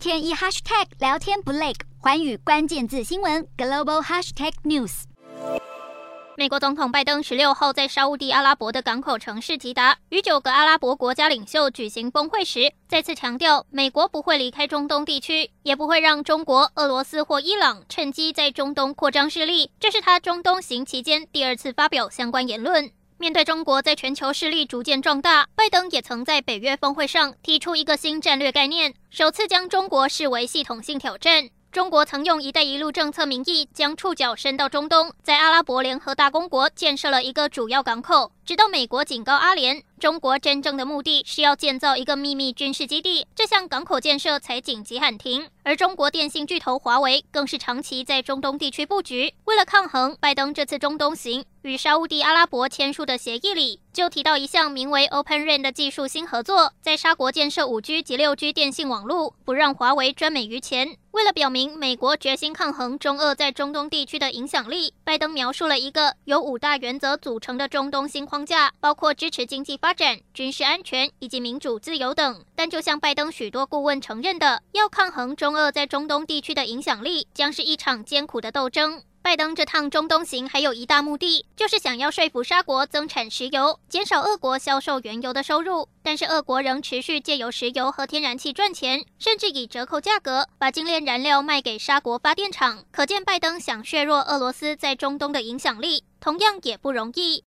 天一 hashtag 聊天不累，寰宇关键字新闻 global hashtag news。美国总统拜登十六号在沙乌地阿拉伯的港口城市吉达，与九个阿拉伯国家领袖举行峰会时，再次强调，美国不会离开中东地区，也不会让中国、俄罗斯或伊朗趁机在中东扩张势力。这是他中东行期间第二次发表相关言论。面对中国在全球势力逐渐壮大，拜登也曾在北约峰会上提出一个新战略概念，首次将中国视为系统性挑战。中国曾用“一带一路”政策名义，将触角伸到中东，在阿拉伯联合大公国建设了一个主要港口。直到美国警告阿联，中国真正的目的是要建造一个秘密军事基地，这项港口建设才紧急喊停。而中国电信巨头华为更是长期在中东地区布局。为了抗衡，拜登这次中东行与沙乌地阿拉伯签署的协议里，就提到一项名为 Open RAN 的技术新合作，在沙国建设 5G 及 6G 电信网络，不让华为专美于前。为了表明美国决心抗衡中俄在中东地区的影响力，拜登描述了一个由五大原则组成的中东新框架，包括支持经济发展、军事安全以及民主自由等。但就像拜登许多顾问承认的，要抗衡中俄在中东地区的影响力，将是一场艰苦的斗争。拜登这趟中东行还有一大目的，就是想要说服沙国增产石油，减少俄国销售原油的收入。但是俄国仍持续借由石油和天然气赚钱，甚至以折扣价格把精炼燃料卖给沙国发电厂。可见拜登想削弱俄罗斯在中东的影响力，同样也不容易。